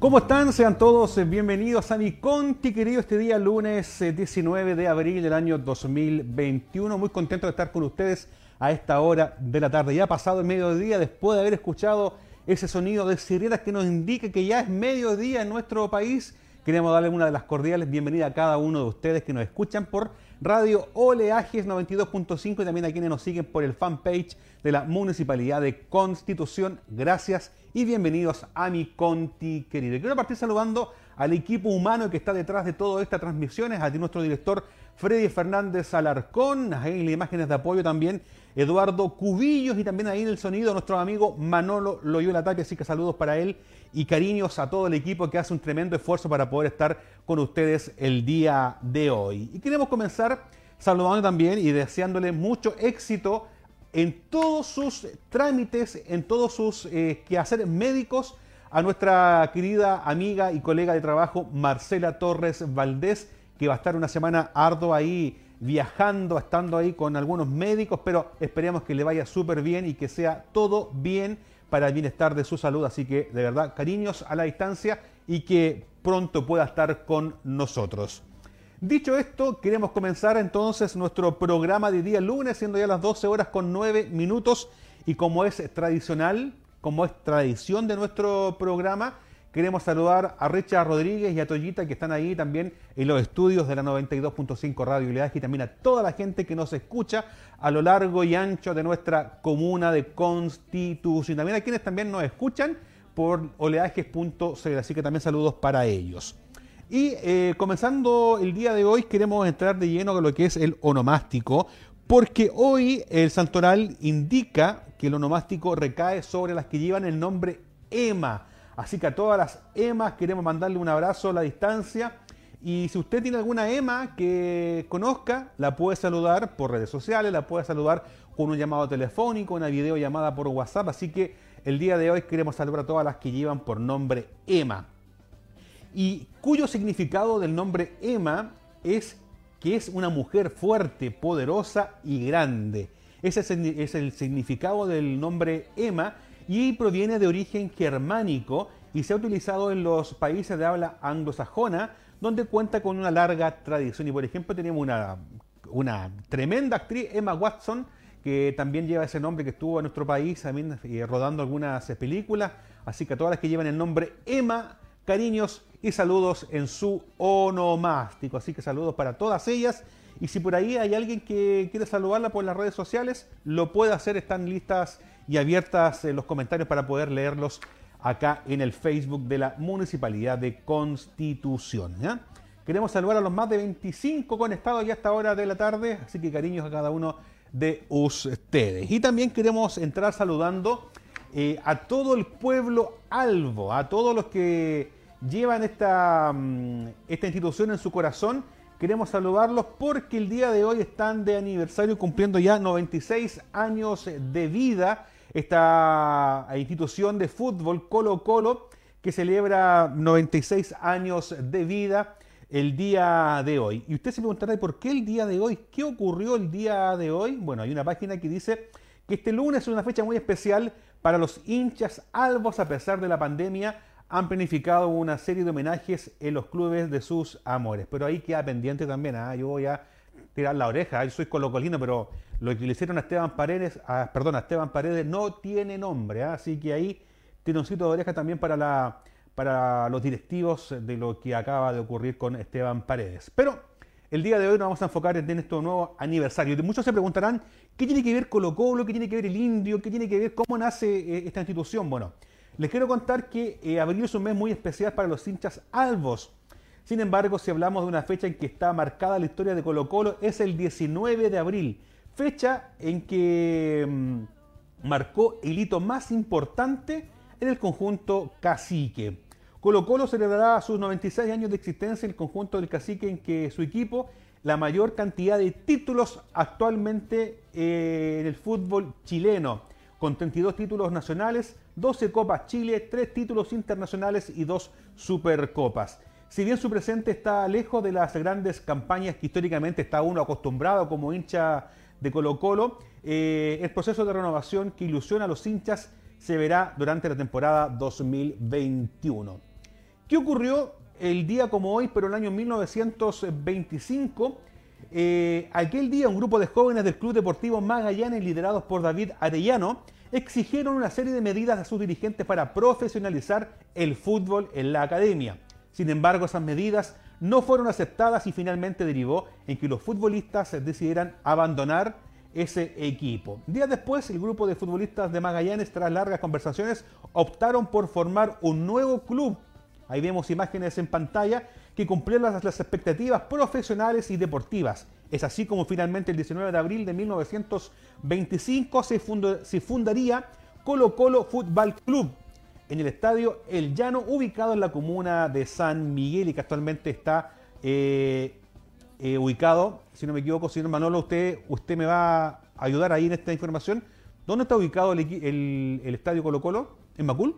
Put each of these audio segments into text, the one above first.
¿Cómo están? Sean todos eh, bienvenidos a mi Conti, querido, este día lunes 19 eh, de abril del año 2021. Muy contento de estar con ustedes a esta hora de la tarde. Ya ha pasado el mediodía después de haber escuchado ese sonido de sirenas que nos indica que ya es mediodía en nuestro país. Queremos darle una de las cordiales bienvenidas a cada uno de ustedes que nos escuchan por Radio Oleajes 92.5 y también a quienes nos siguen por el fanpage de la Municipalidad de Constitución. Gracias y bienvenidos a mi Conti querido. quiero partir saludando al equipo humano que está detrás de todas estas transmisiones, a ti nuestro director Freddy Fernández Alarcón, ahí en las imágenes de apoyo también Eduardo Cubillos y también ahí en el sonido nuestro amigo Manolo Loyola Tapia, así que saludos para él y cariños a todo el equipo que hace un tremendo esfuerzo para poder estar con ustedes el día de hoy. Y queremos comenzar saludando también y deseándole mucho éxito en todos sus trámites, en todos sus eh, quehaceres médicos a nuestra querida amiga y colega de trabajo Marcela Torres Valdés, que va a estar una semana ardua ahí viajando, estando ahí con algunos médicos, pero esperemos que le vaya súper bien y que sea todo bien para el bienestar de su salud. Así que de verdad, cariños a la distancia y que pronto pueda estar con nosotros. Dicho esto, queremos comenzar entonces nuestro programa de día lunes, siendo ya las 12 horas con 9 minutos. Y como es tradicional, como es tradición de nuestro programa, queremos saludar a Richa Rodríguez y a Toyita que están ahí también en los estudios de la 92.5 Radio Oleaje y también a toda la gente que nos escucha a lo largo y ancho de nuestra comuna de Constitución. También a quienes también nos escuchan por oleajes.cl, así que también saludos para ellos. Y eh, comenzando el día de hoy, queremos entrar de lleno con lo que es el onomástico, porque hoy el santoral indica que el onomástico recae sobre las que llevan el nombre Emma. Así que a todas las Emas queremos mandarle un abrazo a la distancia. Y si usted tiene alguna Emma que conozca, la puede saludar por redes sociales, la puede saludar con un llamado telefónico, una videollamada por WhatsApp. Así que el día de hoy queremos saludar a todas las que llevan por nombre Emma y cuyo significado del nombre Emma es que es una mujer fuerte, poderosa y grande. Ese es el significado del nombre Emma y proviene de origen germánico y se ha utilizado en los países de habla anglosajona, donde cuenta con una larga tradición. Y por ejemplo tenemos una, una tremenda actriz, Emma Watson, que también lleva ese nombre, que estuvo en nuestro país también eh, rodando algunas películas. Así que a todas las que llevan el nombre Emma, cariños y saludos en su onomástico. Así que saludos para todas ellas. Y si por ahí hay alguien que quiere saludarla por las redes sociales, lo puede hacer. Están listas y abiertas en los comentarios para poder leerlos acá en el Facebook de la Municipalidad de Constitución. Queremos saludar a los más de 25 conectados ya a esta hora de la tarde, así que cariños a cada uno de ustedes. Y también queremos entrar saludando eh, a todo el pueblo albo, a todos los que llevan esta, mm, esta institución en su corazón. Queremos saludarlos porque el día de hoy están de aniversario cumpliendo ya 96 años de vida esta institución de fútbol Colo Colo que celebra 96 años de vida el día de hoy. Y usted se preguntará, ¿por qué el día de hoy? ¿Qué ocurrió el día de hoy? Bueno, hay una página que dice que este lunes es una fecha muy especial para los hinchas albos a pesar de la pandemia han planificado una serie de homenajes en los clubes de sus amores. Pero ahí queda pendiente también, ¿ah? yo voy a tirar la oreja, yo soy colocolino, pero lo que le hicieron a Esteban Paredes, perdón, a Esteban Paredes no tiene nombre, ¿ah? así que ahí sitio de oreja también para, la, para los directivos de lo que acaba de ocurrir con Esteban Paredes. Pero el día de hoy nos vamos a enfocar en este nuevo aniversario. Muchos se preguntarán, ¿qué tiene que ver Colo Colo? ¿Qué tiene que ver el Indio? ¿Qué tiene que ver cómo nace eh, esta institución? Bueno, les quiero contar que eh, abril es un mes muy especial para los hinchas albos. Sin embargo, si hablamos de una fecha en que está marcada la historia de Colo Colo, es el 19 de abril, fecha en que mm, marcó el hito más importante en el conjunto cacique. Colo Colo celebrará sus 96 años de existencia en el conjunto del cacique en que su equipo la mayor cantidad de títulos actualmente eh, en el fútbol chileno con 32 títulos nacionales, 12 Copas Chile, 3 títulos internacionales y 2 Supercopas. Si bien su presente está lejos de las grandes campañas que históricamente está uno acostumbrado como hincha de Colo Colo, eh, el proceso de renovación que ilusiona a los hinchas se verá durante la temporada 2021. ¿Qué ocurrió el día como hoy, pero el año 1925? Eh, aquel día un grupo de jóvenes del Club Deportivo Magallanes, liderados por David Arellano, exigieron una serie de medidas a sus dirigentes para profesionalizar el fútbol en la academia. Sin embargo, esas medidas no fueron aceptadas y finalmente derivó en que los futbolistas decidieran abandonar ese equipo. Días después, el grupo de futbolistas de Magallanes, tras largas conversaciones, optaron por formar un nuevo club. Ahí vemos imágenes en pantalla que cumplieron las, expectativas profesionales y deportivas. Es así como finalmente el 19 de abril de 1925 se, se fundaría Colo Colo Fútbol Club en el estadio El Llano, ubicado en la comuna de San Miguel y que actualmente está eh, eh, ubicado, si no me equivoco, señor Manolo, usted, usted me va a ayudar ahí en esta información. ¿Dónde está ubicado el, estadio Colo Colo? ¿En Macul?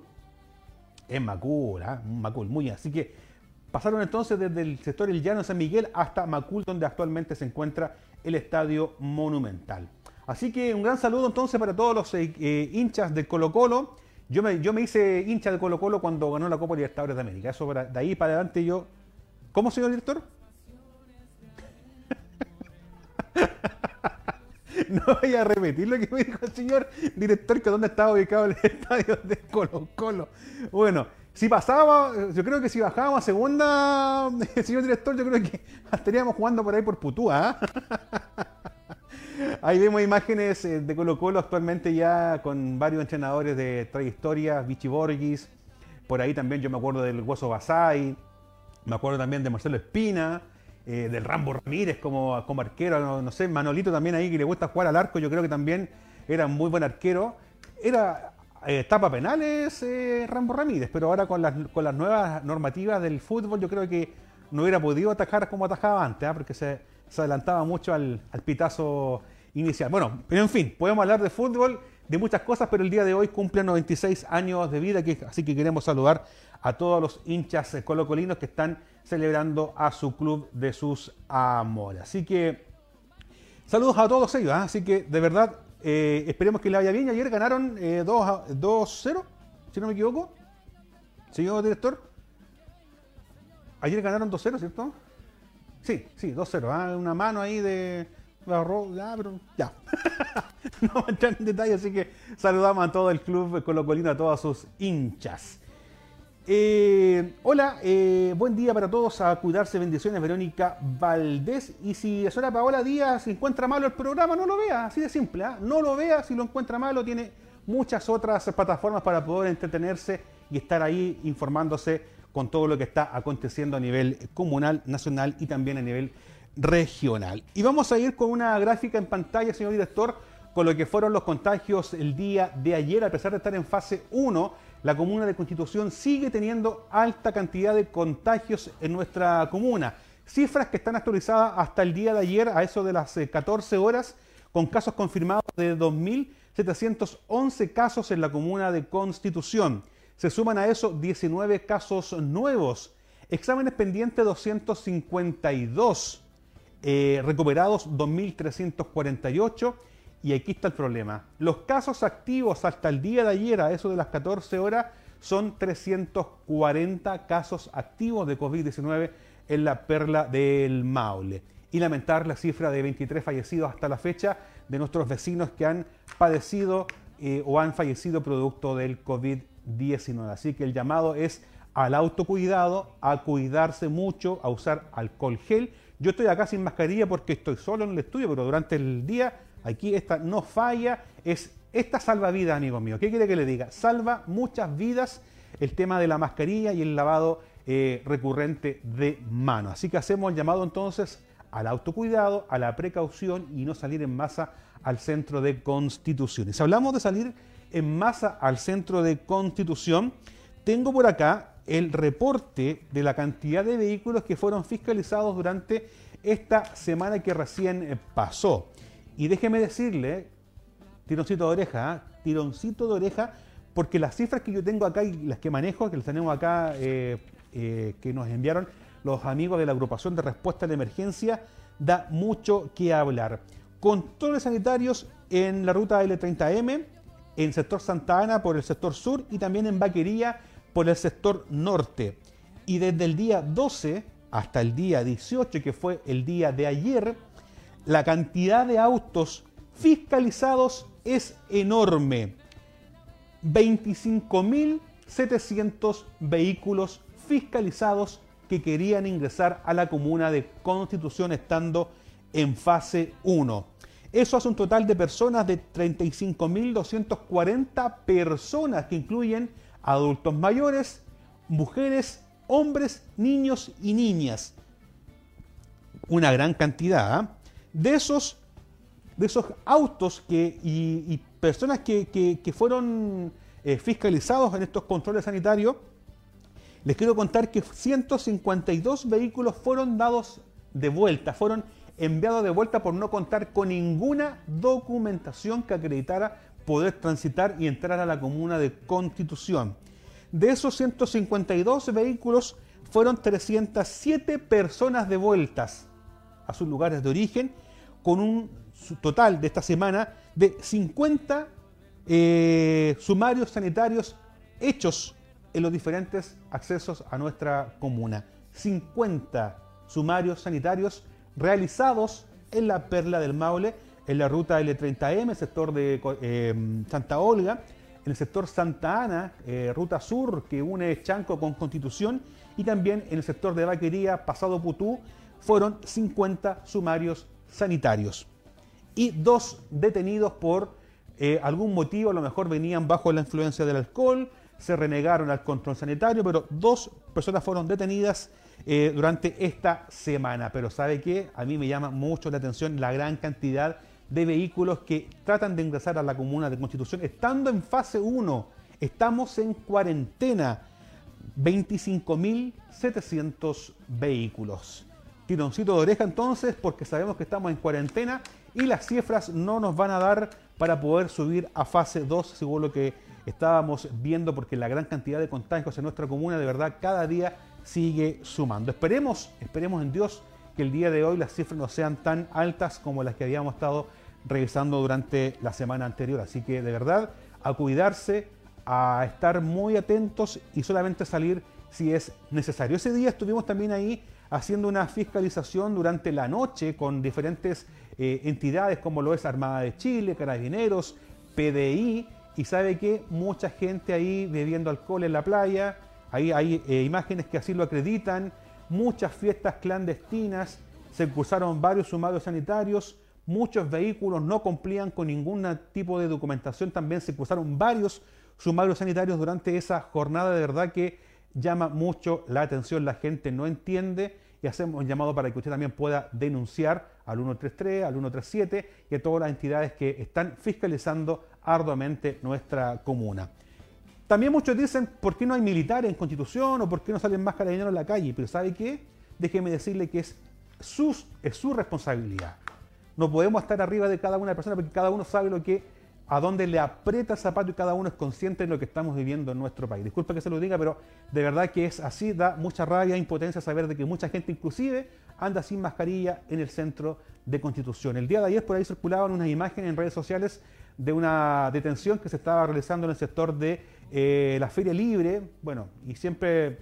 En Macul, ¿ah? Macul, muy. Así que pasaron entonces desde el sector El Llano de San Miguel hasta Macul, donde actualmente se encuentra el estadio Monumental. Así que un gran saludo entonces para todos los eh, hinchas del Colo Colo. Yo me, yo me hice hincha de Colo Colo cuando ganó la Copa Libertadores de América. Eso de ahí para adelante yo... ¿Cómo, señor director? no voy a repetir lo que me dijo el señor director, que dónde estaba ubicado el estadio de Colo Colo. Bueno, si pasaba, yo creo que si bajábamos a segunda, señor director, yo creo que estaríamos jugando por ahí por Putúa. ¿ah? Ahí vemos imágenes eh, de Colo Colo actualmente ya con varios entrenadores de trayectoria, Vichy Borgis, por ahí también yo me acuerdo del Hueso Basay, me acuerdo también de Marcelo Espina, eh, del Rambo Ramírez como, como arquero, no, sé, Manolito también ahí que le gusta jugar al arco, yo creo que también era muy buen arquero. Era eh, tapa penales Rambo Ramírez, pero ahora con las, con las nuevas normativas del fútbol yo creo que no hubiera podido atajar como atajaba antes, ¿ah? porque se, adelantaba mucho al, pitazo inicial. Bueno, pero en fin, podemos hablar de fútbol, de muchas cosas, pero el día de hoy cumple 96 años de vida, así que queremos saludar a todos los hinchas colocolinos que están celebrando a su club de sus amores. Así que saludos a todos ellos, ¿ah? así que de verdad eh, esperemos que le vaya bien. Ayer ganaron 2-0, eh, si no me equivoco. Señor director. Ayer ganaron 2-0, ¿cierto? Sí, sí, 2-0. ¿ah? Una mano ahí de. Ya, pero ya. no a entrar en detalle, así que saludamos a todo el club colocolino, a todos sus hinchas. Eh, hola, eh, buen día para todos. A cuidarse, bendiciones, Verónica Valdés. Y si la señora Paola Díaz encuentra malo el programa, no lo vea, así de simple. ¿ah? No lo vea, si lo encuentra malo, tiene muchas otras plataformas para poder entretenerse y estar ahí informándose con todo lo que está aconteciendo a nivel comunal, nacional y también a nivel regional. Y vamos a ir con una gráfica en pantalla, señor director, con lo que fueron los contagios el día de ayer. A pesar de estar en fase 1, la comuna de Constitución sigue teniendo alta cantidad de contagios en nuestra comuna. Cifras que están actualizadas hasta el día de ayer, a eso de las 14 eh, horas, con casos confirmados de 2.711 casos en la comuna de Constitución. Se suman a eso 19 casos nuevos. Exámenes pendientes 252. Eh, recuperados 2.348. Y aquí está el problema. Los casos activos hasta el día de ayer, a eso de las 14 horas, son 340 casos activos de COVID-19 en la perla del Maule. Y lamentar la cifra de 23 fallecidos hasta la fecha de nuestros vecinos que han padecido eh, o han fallecido producto del COVID-19. 19. Así que el llamado es al autocuidado, a cuidarse mucho, a usar alcohol gel. Yo estoy acá sin mascarilla porque estoy solo en el estudio, pero durante el día aquí esta no falla, es esta salva vidas, amigo mío. ¿Qué quiere que le diga? Salva muchas vidas el tema de la mascarilla y el lavado eh, recurrente de mano. Así que hacemos el llamado entonces al autocuidado, a la precaución y no salir en masa al centro de constituciones. hablamos de salir en masa al centro de Constitución, tengo por acá el reporte de la cantidad de vehículos que fueron fiscalizados durante esta semana que recién eh, pasó. Y déjeme decirle, tironcito de oreja, ¿ah? tironcito de oreja, porque las cifras que yo tengo acá y las que manejo, que las tenemos acá, eh, eh, que nos enviaron los amigos de la agrupación de respuesta a la emergencia, da mucho que hablar. Controles sanitarios en la ruta L30M, en sector Santa Ana por el sector sur y también en Vaquería por el sector norte. Y desde el día 12 hasta el día 18, que fue el día de ayer, la cantidad de autos fiscalizados es enorme. 25.700 vehículos fiscalizados que querían ingresar a la comuna de Constitución estando en fase 1. Eso hace un total de personas de 35.240 personas que incluyen adultos mayores, mujeres, hombres, niños y niñas. Una gran cantidad. ¿ah? De esos, de esos autos que, y, personas que, fueron eh, fiscalizados en estos controles sanitarios, les quiero contar que 152 vehículos fueron dados de vuelta, fueron enviados de vuelta por no contar con ninguna documentación que acreditara poder transitar y entrar a la comuna de Constitución. De esos 152 vehículos fueron 307 personas devueltas a sus lugares de origen, con un total de esta semana de 50 eh, sumarios sanitarios hechos en los diferentes accesos a nuestra comuna. 50 sumarios sanitarios realizados en la Perla del Maule, en la ruta L30M, sector de eh, Santa Olga, en el sector Santa Ana, eh, ruta sur que une Chanco con Constitución, y también en el sector de Vaquería, Pasado Putú, fueron 50 sumarios sanitarios. Y dos detenidos por eh, algún motivo, a lo mejor venían bajo la influencia del alcohol, se renegaron al control sanitario, pero dos personas fueron detenidas eh, durante esta semana. Pero ¿sabe qué? A mí me llama mucho la atención la gran cantidad de vehículos que tratan de ingresar a la comuna de Constitución estando en fase 1. Estamos en cuarentena. 25.700 vehículos. Tironcito de oreja entonces porque sabemos que estamos en cuarentena y las cifras no nos van a dar para poder subir a fase 2 según lo que estábamos viendo porque la gran cantidad de contagios en nuestra comuna de verdad cada día sigue sumando. Esperemos, esperemos en Dios que el día de hoy las cifras no sean tan altas como las que habíamos estado revisando durante la semana anterior. Así que de verdad a cuidarse, a estar muy atentos y solamente salir si es necesario. Ese día estuvimos también ahí haciendo una fiscalización durante la noche con diferentes eh, entidades como lo es Armada de Chile, Carabineros, PDI, y sabe que mucha gente ahí bebiendo alcohol en la playa, ahí hay eh, imágenes que así lo acreditan, muchas fiestas clandestinas, se cursaron varios sumarios sanitarios, muchos vehículos no cumplían con ningún tipo de documentación, también se cursaron varios sumarios sanitarios durante esa jornada, de verdad que llama mucho la atención, la gente no entiende y hacemos un llamado para que usted también pueda denunciar al 133, al 137 y a todas las entidades que están fiscalizando arduamente nuestra comuna. También muchos dicen, ¿por qué no hay militares en Constitución o por qué no salen más carabineros en la calle? Pero ¿sabe qué? Déjeme decirle que es, su responsabilidad. No podemos estar arriba de cada una de las personas porque cada uno sabe lo que a dónde le aprieta el zapato y cada uno es consciente de lo que estamos viviendo en nuestro país. Disculpe que se lo diga, pero de verdad que es así, da mucha rabia e impotencia saber de que mucha gente inclusive anda sin mascarilla en el centro de Constitución. El día de ayer por ahí circulaban unas imágenes en redes sociales de una detención que se estaba realizando en el sector de eh, la Feria Libre, bueno, y siempre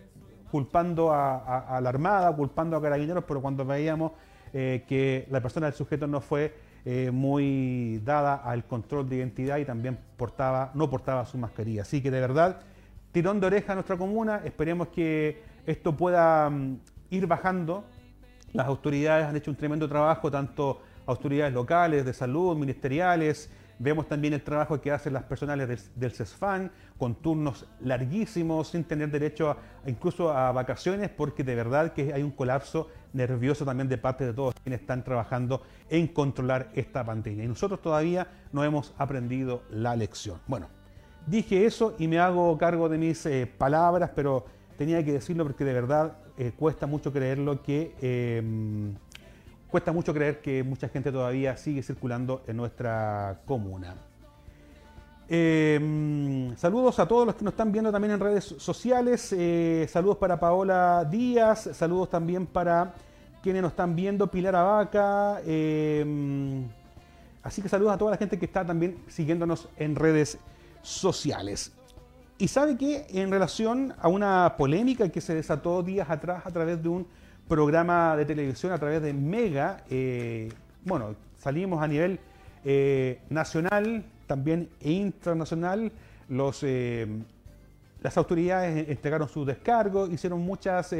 culpando a, la Armada, culpando a carabineros, pero cuando veíamos eh, que la persona del sujeto no fue eh, muy dada al control de identidad y también portaba, no portaba su mascarilla. Así que de verdad, tirón de oreja a nuestra comuna, esperemos que esto pueda mm, ir bajando. Las autoridades han hecho un tremendo trabajo, tanto autoridades locales, de salud, ministeriales, Vemos también el trabajo que hacen las personales del, CESFAN, con turnos larguísimos, sin tener derecho incluso a vacaciones, porque de verdad que hay un colapso nervioso también de parte de todos quienes están trabajando en controlar esta pandemia. Y nosotros todavía no hemos aprendido la lección. Bueno, dije eso y me hago cargo de mis eh, palabras, pero tenía que decirlo porque de verdad eh, cuesta mucho creerlo que em, cuesta mucho creer que mucha gente todavía sigue circulando en nuestra comuna. Em, saludos a todos los que nos están viendo también en redes sociales. Eh, saludos para Paola Díaz. Saludos también para quienes nos están viendo. Pilar Abaca. Em, así que saludos a toda la gente que está también siguiéndonos en redes sociales. Y sabe que en relación a una polémica que se desató días atrás a través de un programa de televisión, a través de Mega, eh, bueno, salimos a nivel eh, nacional, también internacional, los, eh, las autoridades entregaron su descargo, hicieron muchas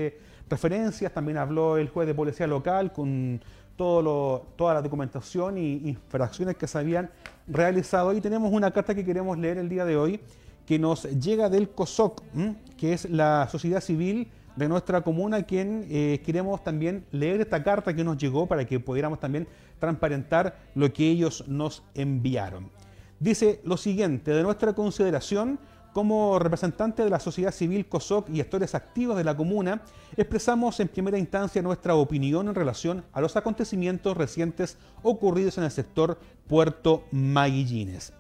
referencias, también habló el juez de policía local con todo toda la documentación y infracciones que se habían realizado. Y tenemos una carta que queremos leer el día de hoy que nos llega del COSOC, que es la sociedad civil de nuestra comuna, quien eh, queremos también leer esta carta que nos llegó para que pudiéramos también transparentar lo que ellos nos enviaron. Dice lo siguiente, de nuestra consideración, como representante de la sociedad civil COSOC y actores activos de la comuna, expresamos en primera instancia nuestra opinión en relación a los acontecimientos recientes ocurridos en el sector Puerto Maguillines.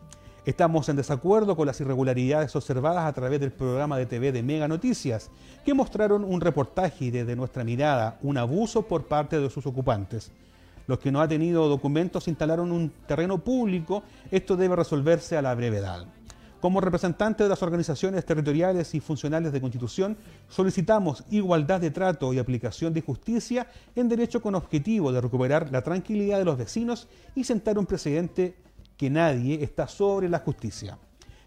Estamos en desacuerdo con las irregularidades observadas a través del programa de TV de Mega Noticias, que mostraron un reportaje y desde nuestra mirada un abuso por parte de sus ocupantes. Los que no han tenido documentos instalaron un terreno público, esto debe resolverse a la brevedad. Como representantes de las organizaciones territoriales y funcionales de Constitución, solicitamos igualdad de trato y aplicación de justicia en derecho con objetivo de recuperar la tranquilidad de los vecinos y sentar un precedente que nadie está sobre la justicia.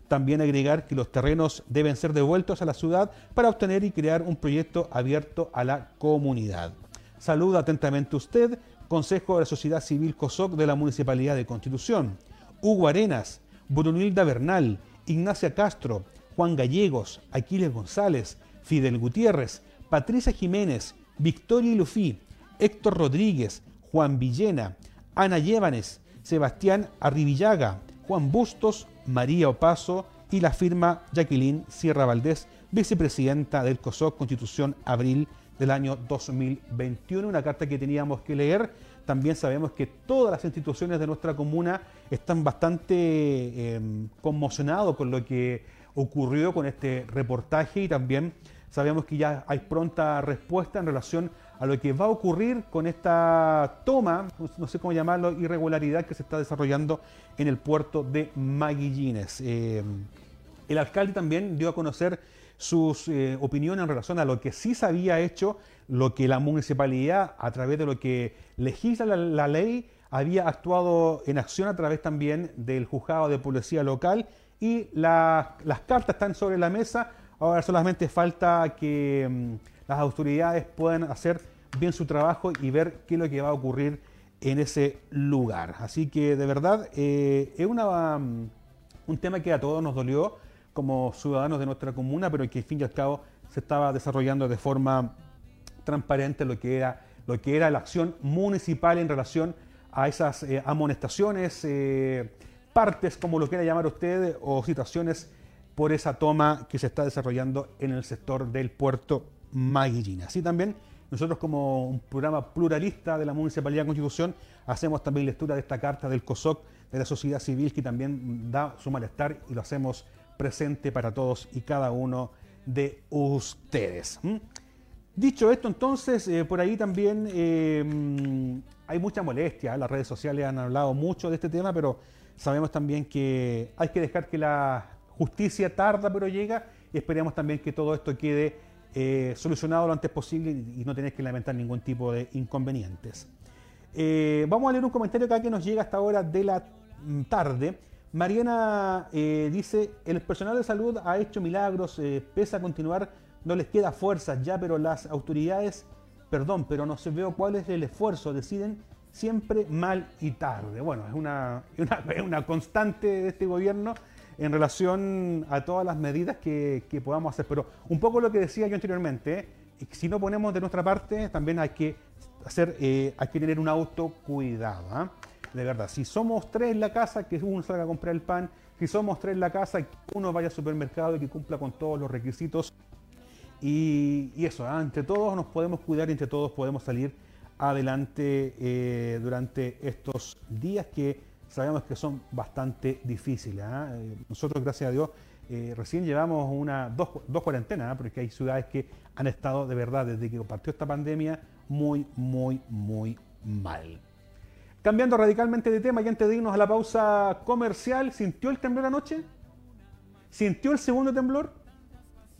También agregar que los terrenos deben ser devueltos a la ciudad para obtener y crear un proyecto abierto a la comunidad. Saluda atentamente usted, Consejo de la Sociedad Civil COSOC de la Municipalidad de Constitución. Hugo Arenas, Brunilda Bernal, Ignacia Castro, Juan Gallegos, Aquiles González, Fidel Gutiérrez, Patricia Jiménez, Victoria Lufi, Héctor Rodríguez, Juan Villena, Ana Llévanes, Sebastián Arribillaga, Juan Bustos, María Opaso y la firma Jacqueline Sierra Valdés, vicepresidenta del COSOC Constitución Abril del año 2021. Una carta que teníamos que leer. También sabemos que todas las instituciones de nuestra comuna están bastante em, conmocionados con lo que ocurrió con este reportaje y también sabemos que ya hay pronta respuesta en relación a lo que va a ocurrir con esta toma, no sé cómo llamarlo, irregularidad que se está desarrollando en el puerto de Maguillines. Eh, el alcalde también dio a conocer sus eh, opiniones en relación a lo que sí se había hecho, lo que la municipalidad, a través de lo que legisla la, ley, había actuado en acción a través también del juzgado de policía local y las cartas están sobre la mesa. Ahora solamente falta que mm, las autoridades puedan hacer bien su trabajo y ver qué es lo que va a ocurrir en ese lugar. Así que de verdad eh, es um, un tema que a todos nos dolió como ciudadanos de nuestra comuna, pero que al fin y al cabo se estaba desarrollando de forma transparente lo que era, lo que era la acción municipal en relación a esas eh, amonestaciones, eh, partes, como lo quiera llamar usted, o situaciones por esa toma que se está desarrollando en el sector del puerto Maguillina. Así también nosotros como un programa pluralista de la Municipalidad de Constitución hacemos también lectura de esta carta del COSOC de la sociedad civil que también da su malestar y lo hacemos presente para todos y cada uno de ustedes. Dicho esto, entonces, eh, por ahí también eh, hay mucha molestia. Las redes sociales han hablado mucho de este tema, pero sabemos también que hay que dejar que la justicia tarda, pero llega. Y esperemos también que todo esto quede eh, solucionado lo antes posible y no tenés que lamentar ningún tipo de inconvenientes. Eh, vamos a leer un comentario acá que nos llega hasta ahora de la mm, tarde. Mariana eh, dice, el personal de salud ha hecho milagros, pese a continuar, no les queda fuerzas ya, pero las autoridades, perdón, pero no se veo cuál es el esfuerzo, deciden siempre mal y tarde. Bueno, es una, una constante de este gobierno en relación a todas las medidas que, podamos hacer. Pero un poco lo que decía yo anteriormente, eh, si no ponemos de nuestra parte, también hay que hacer, eh, hay que tener un autocuidado. ¿ah? De verdad, si somos tres en la casa, que uno salga a comprar el pan, si somos tres en la casa, que uno vaya al supermercado y que cumpla con todos los requisitos. Y, eso, ¿ah? entre todos nos podemos cuidar y entre todos podemos salir adelante eh, durante estos días que sabemos que son bastante difíciles. ¿ah? Eh, nosotros, gracias a Dios, eh, recién llevamos una, dos, dos cuarentenas, ¿ah? porque hay ciudades que han estado de verdad desde que partió esta pandemia muy, muy, muy mal. Cambiando radicalmente de tema y antes de irnos a la pausa comercial, ¿sintió el temblor anoche? ¿Sintió el segundo temblor?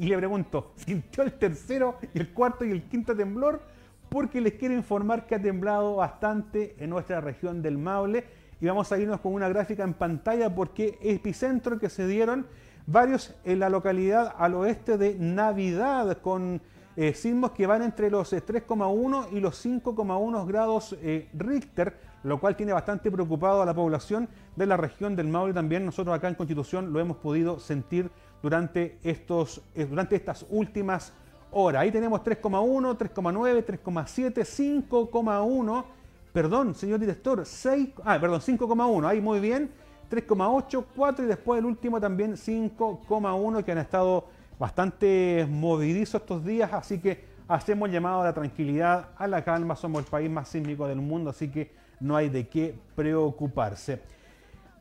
y le pregunto, ¿sintió el tercero el cuarto y el quinto temblor? Porque les quiero informar que ha temblado bastante en nuestra región del Maule y vamos a irnos con una gráfica en pantalla porque epicentro que se dieron varios en la localidad al oeste de Navidad con eh, sismos que van entre los 3,1 eh, y los 5,1 grados eh, Richter, lo cual tiene bastante preocupado a la población de la región del Maule. También nosotros acá en Constitución lo hemos podido sentir durante, estos, durante estas últimas horas. Ahí tenemos 3,1, 3,9, 3,7, 5,1. Perdón, señor director, 6, ah, perdón, 5,1. Ahí muy bien. 3,8, 4 y después el último también 5,1 que han estado bastante movidizos estos días, así que hacemos llamado a la tranquilidad, a la calma, somos el país más sísmico del mundo, así que no hay de qué preocuparse.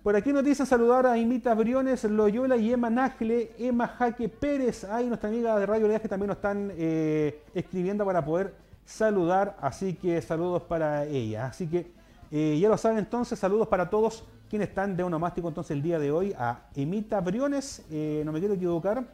Por aquí nos dicen saludar a Imita Briones, Loyola y Emma Nagle, Emma Jaque Pérez, hay nuestra amiga de Radio Leas que también nos están eh, escribiendo para poder saludar, así que saludos para ella. Así que eh, ya lo saben entonces, saludos para todos quienes están de onomástico entonces el día de hoy, a Emita Briones, eh, no me quiero equivocar,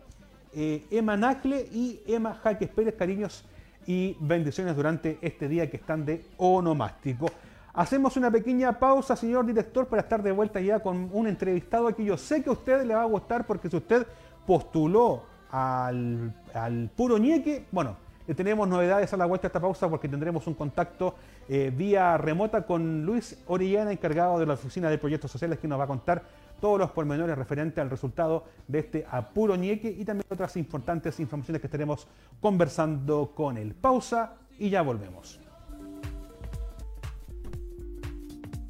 eh, Emma Nacle y Emma Jaques Pérez, cariños y bendiciones durante este día que están de onomástico. Hacemos una pequeña pausa, señor director, para estar de vuelta ya con un entrevistado que yo sé que a usted le va a gustar porque si usted postuló al, al puro ñeque, bueno, tenemos novedades a la vuelta de esta pausa porque tendremos un contacto eh, vía remota con Luis Orellana, encargado de la Oficina de Proyectos Sociales, que nos va a contar todos los pormenores referentes al resultado de este apuro ñeque y también otras importantes informaciones que estaremos conversando con él. Pausa y ya volvemos.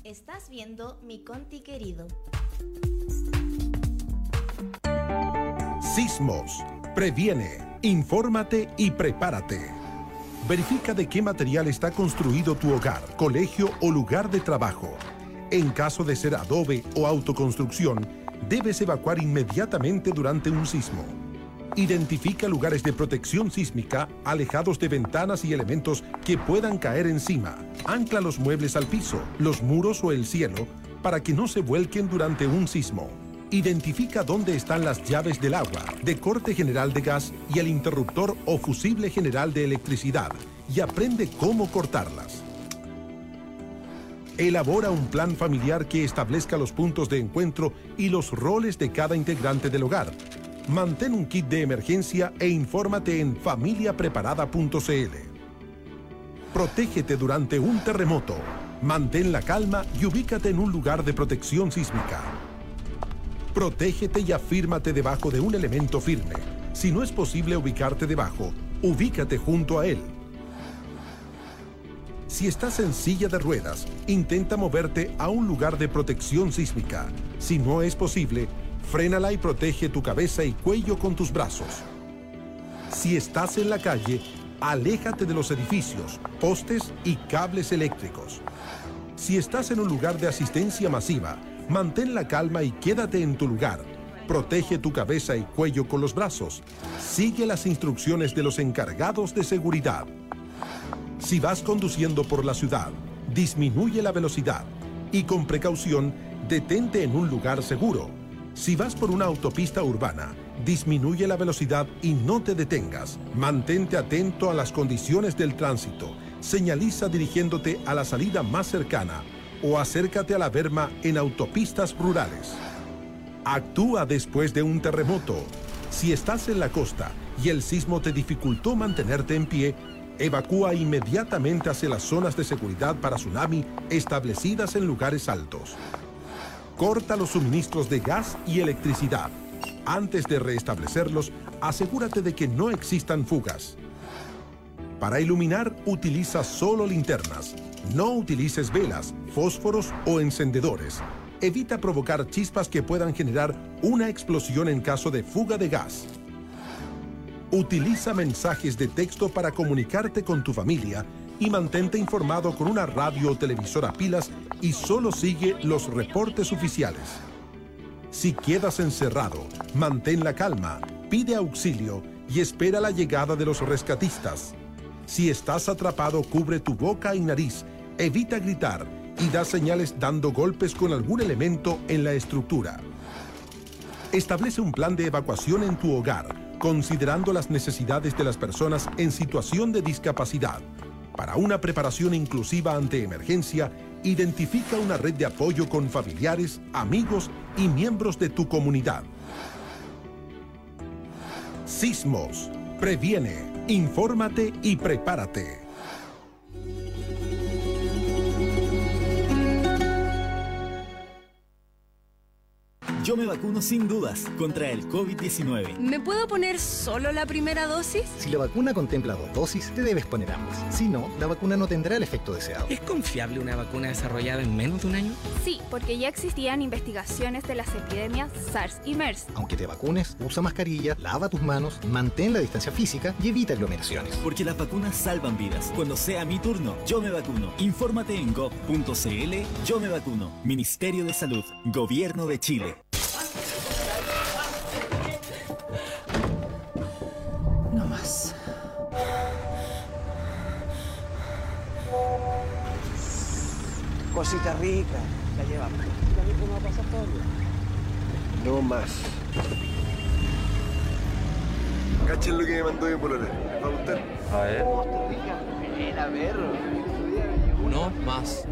Estás viendo mi Conti querido. Sismos. Previene Infórmate y prepárate. Verifica de qué material está construido tu hogar, colegio o lugar de trabajo. En caso de ser adobe o autoconstrucción, debes evacuar inmediatamente durante un sismo. Identifica lugares de protección sísmica alejados de ventanas y elementos que puedan caer encima. Ancla los muebles al piso, los muros o el cielo para que no se vuelquen durante un sismo. Identifica dónde están las llaves del agua, de corte general de gas y el interruptor o fusible general de electricidad y aprende cómo cortarlas. Elabora un plan familiar que establezca los puntos de encuentro y los roles de cada integrante del hogar. Mantén un kit de emergencia e infórmate en familiapreparada.cl. Protégete durante un terremoto. Mantén la calma y ubícate en un lugar de protección sísmica. Protégete y afírmate debajo de un elemento firme. Si no es posible ubicarte debajo, ubícate junto a él. Si estás en silla de ruedas, intenta moverte a un lugar de protección sísmica. Si no es posible, frénala y protege tu cabeza y cuello con tus brazos. Si estás en la calle, aléjate de los edificios, postes y cables eléctricos. Si estás en un lugar de asistencia masiva, Mantén la calma y quédate en tu lugar. Protege tu cabeza y cuello con los brazos. Sigue las instrucciones de los encargados de seguridad. Si vas conduciendo por la ciudad, disminuye la velocidad y con precaución detente en un lugar seguro. Si vas por una autopista urbana, disminuye la velocidad y no te detengas. Mantente atento a las condiciones del tránsito. Señaliza dirigiéndote a la salida más cercana o acércate a la berma en autopistas rurales. Actúa después de un terremoto. Si estás en la costa y el sismo te dificultó mantenerte en pie, evacúa inmediatamente hacia las zonas de seguridad para tsunami establecidas en lugares altos. Corta los suministros de gas y electricidad. Antes de restablecerlos, asegúrate de que no existan fugas. Para iluminar, utiliza solo linternas. No utilices velas, fósforos o encendedores. Evita provocar chispas que puedan generar una explosión en caso de fuga de gas. Utiliza mensajes de texto para comunicarte con tu familia y mantente informado con una radio o televisor a pilas y solo sigue los reportes oficiales. Si quedas encerrado, mantén la calma, pide auxilio y espera la llegada de los rescatistas. Si estás atrapado, cubre tu boca y nariz, evita gritar y da señales dando golpes con algún elemento en la estructura. Establece un plan de evacuación en tu hogar, considerando las necesidades de las personas en situación de discapacidad. Para una preparación inclusiva ante emergencia, identifica una red de apoyo con familiares, amigos y miembros de tu comunidad. Sismos. Previene, infórmate y prepárate. Yo me vacuno sin dudas contra el COVID-19. ¿Me puedo poner solo la primera dosis? Si la vacuna contempla dos dosis, te debes poner ambas. Si no, la vacuna no tendrá el efecto deseado. ¿Es confiable una vacuna desarrollada en menos de un año? Sí, porque ya existían investigaciones de las epidemias SARS y MERS. Aunque te vacunes, usa mascarilla, lava tus manos, mantén la distancia física y evita aglomeraciones. Porque las vacunas salvan vidas. Cuando sea mi turno, yo me vacuno. Infórmate en gov.cl Yo me vacuno. Ministerio de Salud. Gobierno de Chile. Cosita rica. La llevamos. ¿Cómo va a pasar todo? No más. Cachen lo que me mandó mi polona. ¿Les va a gustar? A ver. Ven, a ver. No más.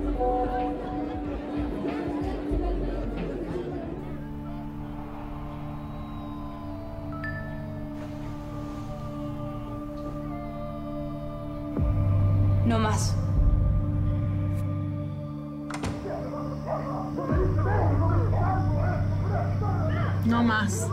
No más. No más.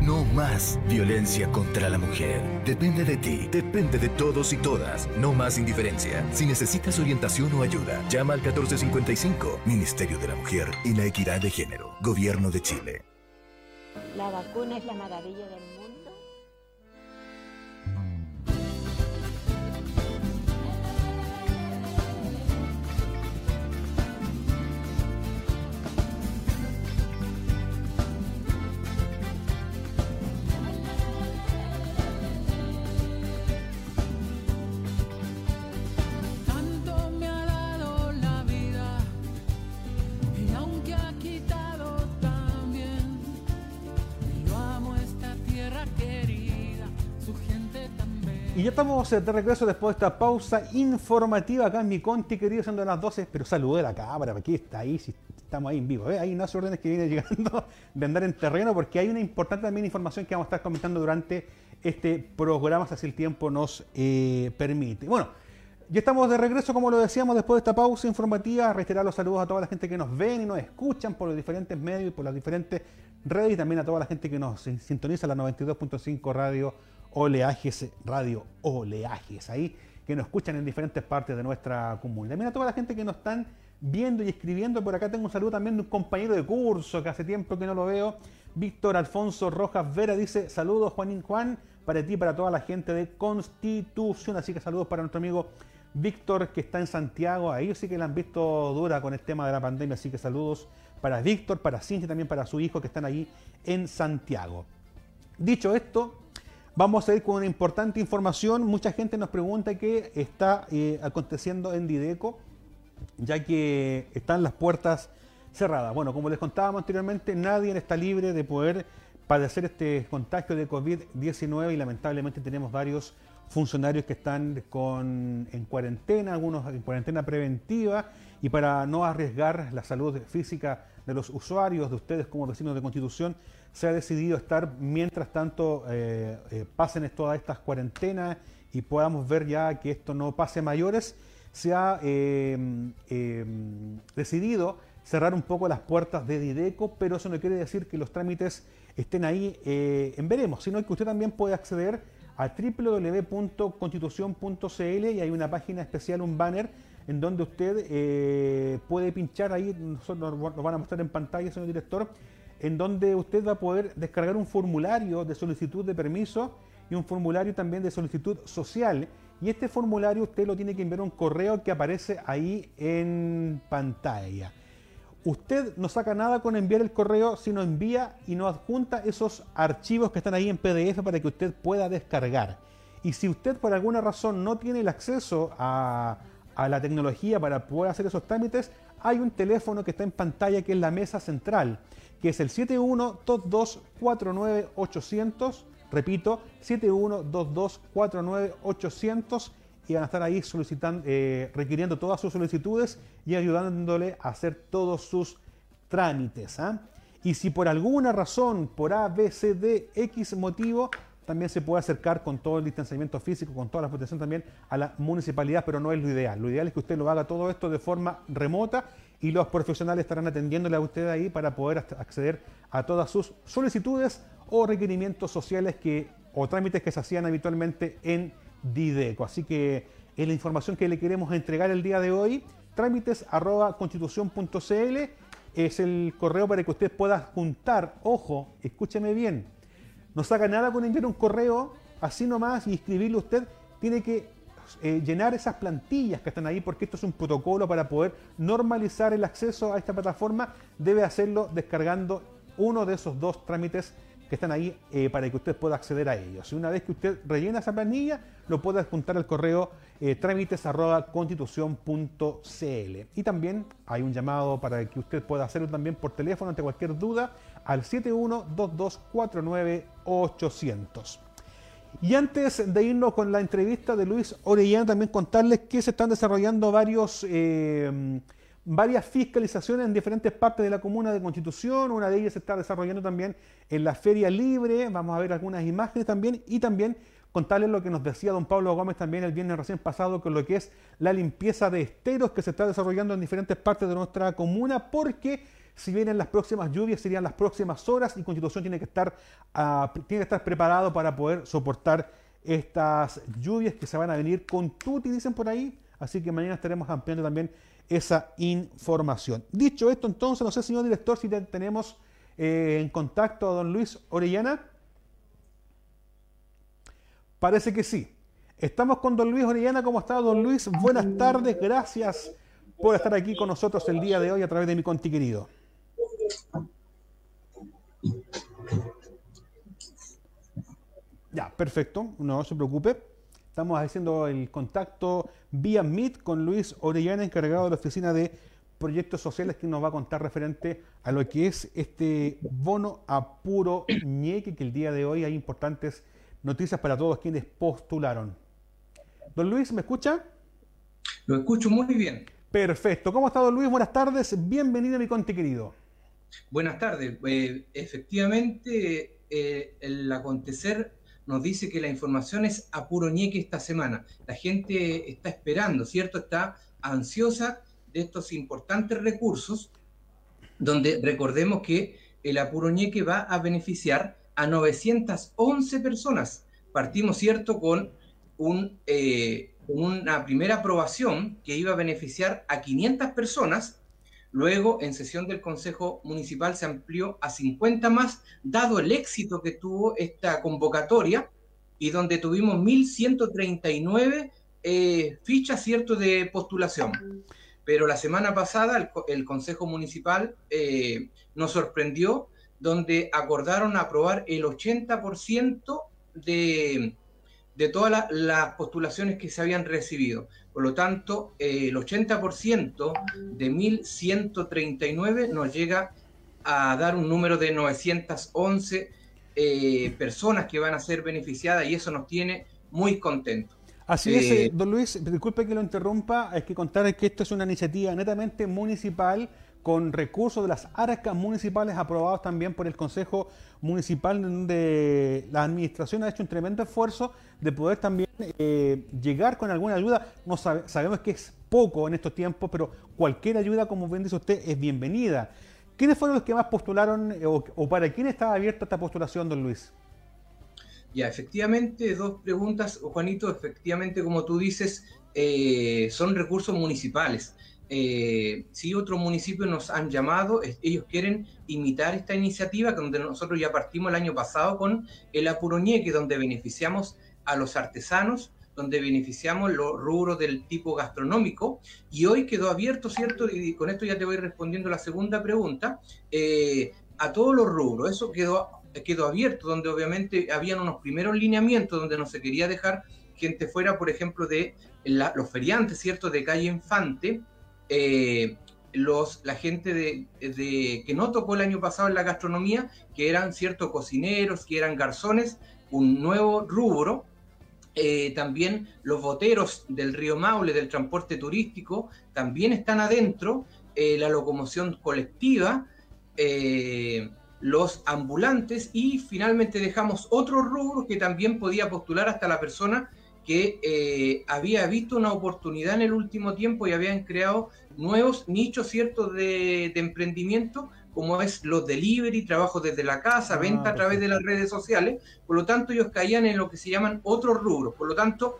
No más violencia contra la mujer. Depende de ti, depende de todos y todas. No más indiferencia. Si necesitas orientación o ayuda, llama al 1455, Ministerio de la Mujer y la Equidad de Género, Gobierno de Chile. La vacuna es la maravilla del mundo. Estamos eh, de regreso después de esta pausa informativa acá en mi Conti, querido, siendo las 12. Pero saludé a la cámara, aquí está ahí, si estamos ahí en vivo. ¿eh? Hay unas órdenes que vienen llegando de andar en terreno, porque hay una importante también información que vamos a estar comentando durante este programa, si el tiempo nos eh, permite. Bueno, ya estamos de regreso, como lo decíamos, después de esta pausa informativa. Reiterar los saludos a toda la gente que nos ven y nos escuchan por los diferentes medios y por las diferentes redes, y también a toda la gente que nos sintoniza la 92.5 Radio Oleajes Radio Oleajes, ahí que nos escuchan en diferentes partes de nuestra comunidad. También a toda la gente que nos están viendo y escribiendo. Por acá tengo un saludo también de un compañero de curso que hace tiempo que no lo veo. Víctor Alfonso Rojas Vera dice: Saludos, Juanín Juan, para ti y para toda la gente de Constitución. Así que saludos para nuestro amigo Víctor que está en Santiago. A ellos sí que la han visto dura con el tema de la pandemia. Así que saludos para Víctor, para Cintia y también para su hijo que están allí en Santiago. Dicho esto, Vamos a ir con una importante información. Mucha gente nos pregunta qué está eh, aconteciendo en Dideco, ya que están las puertas cerradas. Bueno, como les contábamos anteriormente, nadie está libre de poder padecer este contagio de COVID-19 y lamentablemente tenemos varios funcionarios que están con, en cuarentena, algunos en cuarentena preventiva y para no arriesgar la salud física de los usuarios, de ustedes como vecinos de Constitución, se ha decidido estar mientras tanto eh, eh, pasen todas estas cuarentenas y podamos ver ya que esto no pase mayores, se ha em, em, decidido cerrar un poco las puertas de Dideco, pero eso no quiere decir que los trámites estén ahí eh, en veremos, sino que usted también puede acceder a www.constitución.cl y hay una página especial, un banner, en donde usted puede pinchar ahí, nosotros nos van a mostrar en pantalla, señor director, en donde usted va a poder descargar un formulario de solicitud de permiso y un formulario también de solicitud social. Y este formulario usted lo tiene que enviar a un correo que aparece ahí en pantalla. Usted no saca nada con enviar el correo, sino envía y nos adjunta esos archivos que están ahí en PDF para que usted pueda descargar. Y si usted por alguna razón no tiene el acceso a, la tecnología para poder hacer esos trámites, hay un teléfono que está en pantalla que es la mesa central, que es el 712249-800. Repito, 712249-800 y van a estar ahí solicitando, eh, requiriendo todas sus solicitudes y ayudándole a hacer todos sus trámites. ¿ah? Y si por alguna razón, por A, B, C, D, X motivo, también se puede acercar con todo el distanciamiento físico, con toda la protección también a la municipalidad, pero no es lo ideal. Lo ideal es que usted lo haga todo esto de forma remota y los profesionales estarán atendiéndole a usted ahí para poder acceder a todas sus solicitudes o requerimientos sociales que, o trámites que se hacían habitualmente en Dideco. Así que es la información que le queremos entregar el día de hoy. Trámites arroba es el correo para que usted pueda juntar, ojo, escúcheme bien, no saca nada con enviar un correo así nomás y escribirle usted, tiene que eh, llenar esas plantillas que están ahí porque esto es un protocolo para poder normalizar el acceso a esta plataforma, debe hacerlo descargando uno de esos dos trámites que están ahí eh, para que usted pueda acceder a ellos. Y una vez que usted rellena esa planilla, lo puede adjuntar al correo eh, trámites.constitución.cl. Y también hay un llamado para que usted pueda hacerlo también por teléfono ante cualquier duda al 7122498800. Y antes de irnos con la entrevista de Luis Orellana, también contarles que se están desarrollando varios... Eh, varias fiscalizaciones en diferentes partes de la comuna de Constitución. Una de ellas se está desarrollando también en la Feria Libre. Vamos a ver algunas imágenes también. Y también contarles lo que nos decía don Pablo Gómez también el viernes recién pasado con lo que es la limpieza de esteros que se está desarrollando en diferentes partes de nuestra comuna. Porque si vienen las próximas lluvias, serían las próximas horas y Constitución tiene que estar, uh, tiene que estar preparado para poder soportar estas lluvias que se van a venir con tuti, dicen por ahí. Así que mañana estaremos ampliando también esa información. Dicho esto, entonces, no sé, señor director, si tenemos eh, en contacto a don Luis Orellana. Parece que sí. Estamos con don Luis Orellana. ¿Cómo está, don Luis? Buenas tardes. Gracias por estar aquí con nosotros el día de hoy a través de mi conti querido. Ya, perfecto. No se preocupe. Estamos haciendo el contacto vía Meet con Luis Orellana, encargado de la oficina de proyectos sociales, que nos va a contar referente a lo que es este bono a puro ñeque, que el día de hoy hay importantes noticias para todos quienes postularon. Don Luis, ¿me escucha? Lo escucho muy bien. Perfecto. ¿Cómo está, don Luis? Buenas tardes. Bienvenido a mi conte querido. Buenas tardes. Eh, efectivamente, eh, el acontecer nos dice que la información es a ñeque esta semana. La gente está esperando, ¿cierto? Está ansiosa de estos importantes recursos, donde recordemos que el apuro ñeque va a beneficiar a 911 personas. Partimos, ¿cierto?, con un, eh, una primera aprobación que iba a beneficiar a 500 personas. Luego, en sesión del Consejo Municipal, se amplió a 50 más, dado el éxito que tuvo esta convocatoria y donde tuvimos 1.139 eh, fichas, ¿cierto?, de postulación. Pero la semana pasada el, Consejo Municipal eh, nos sorprendió, donde acordaron aprobar el 80% de, de todas las postulaciones que se habían recibido. Por lo tanto, eh, el 80% de 1.139 nos llega a dar un número de 911 eh, personas que van a ser beneficiadas y eso nos tiene muy contentos. Así es, eh, don Luis, disculpe que lo interrumpa, hay que contar que esto es una iniciativa netamente municipal con recursos de las arcas municipales aprobados también por el Consejo Municipal, donde la administración ha hecho un tremendo esfuerzo de poder también eh, llegar con alguna ayuda. No sabemos que es poco en estos tiempos, pero cualquier ayuda, como bien dice usted, es bienvenida. ¿Quiénes fueron los que más postularon eh, o, para quién estaba abierta esta postulación, don Luis? Ya, efectivamente, dos preguntas, Juanito. Efectivamente, como tú dices, eh, son recursos municipales. Eh, si otros municipios nos han llamado, ellos quieren imitar esta iniciativa, donde nosotros ya partimos el año pasado con el Apuroñeque, donde beneficiamos a los artesanos donde beneficiamos los rubros del tipo gastronómico, y hoy quedó abierto, ¿cierto? Y con esto ya te voy respondiendo la segunda pregunta, eh, a todos los rubros, eso quedó, quedó abierto, donde obviamente habían unos primeros lineamientos donde no se quería dejar gente fuera, por ejemplo, de los feriantes, ¿cierto? De calle Infante, eh, los, la gente de, de, que no tocó el año pasado en la gastronomía, que eran ciertos cocineros, que eran garzones, un nuevo rubro. Eh, también los boteros del río Maule, del transporte turístico, también están adentro. Eh, la locomoción colectiva, los ambulantes y finalmente dejamos otro rubro que también podía postular hasta la persona que eh, había visto una oportunidad en el último tiempo y habían creado nuevos nichos ciertos de, emprendimiento, como es los delivery, trabajo desde la casa, ah, venta a través de las redes sociales. Por lo tanto, ellos caían en lo que se llaman otros rubros. Por lo tanto,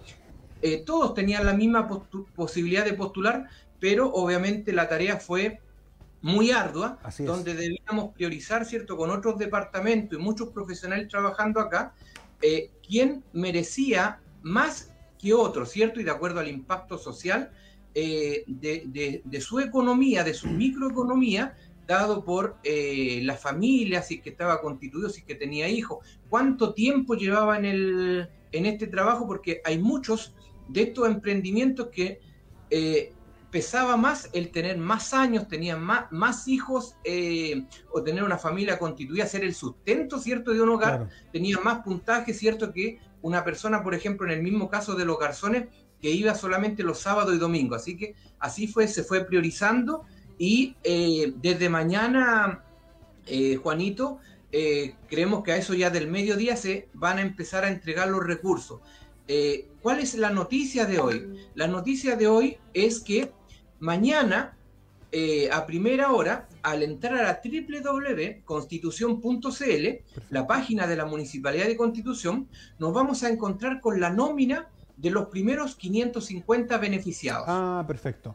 eh, todos tenían la misma posibilidad de postular, pero obviamente la tarea fue muy ardua, donde debíamos priorizar, ¿cierto?, con otros departamentos y muchos profesionales trabajando acá, eh, quién merecía más que otros, ¿cierto? Y de acuerdo al impacto social eh, de, su economía, de su microeconomía, dado por eh, la familia, si es que estaba constituido, si es que tenía hijos, cuánto tiempo llevaba en, el, en este trabajo, porque hay muchos de estos emprendimientos que eh, pesaba más el tener más años, tenían más, más hijos o tener una familia constituida, ser el sustento, ¿cierto?, de un hogar, tenía más puntaje, ¿cierto?, que una persona, por ejemplo, en el mismo caso de los garzones, que iba solamente los sábados y domingos. Así que así fue, se fue priorizando y eh, desde mañana, eh, Juanito, eh, creemos que a eso ya del mediodía se van a empezar a entregar los recursos. ¿Cuál es la noticia de hoy? La noticia de hoy es que mañana, a primera hora, al entrar a www.constitución.cl, la página de la Municipalidad de Constitución, nos vamos a encontrar con la nómina de los primeros 550 beneficiados. Ah, perfecto.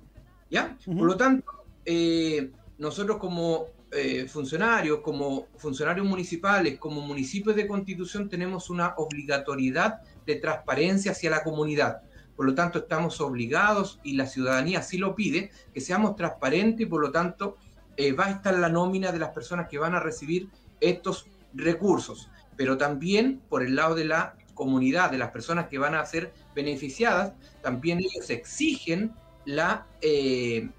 ¿Ya? Por lo tanto, eh, nosotros como eh, funcionarios, como funcionarios municipales, como municipios de Constitución, tenemos una obligatoriedad de transparencia hacia la comunidad. Por lo tanto, estamos obligados, y la ciudadanía así lo pide, que seamos transparentes y por lo tanto eh, va a estar la nómina de las personas que van a recibir estos recursos, pero también por el lado de la comunidad, de las personas que van a ser beneficiadas, también ellos exigen la, eh,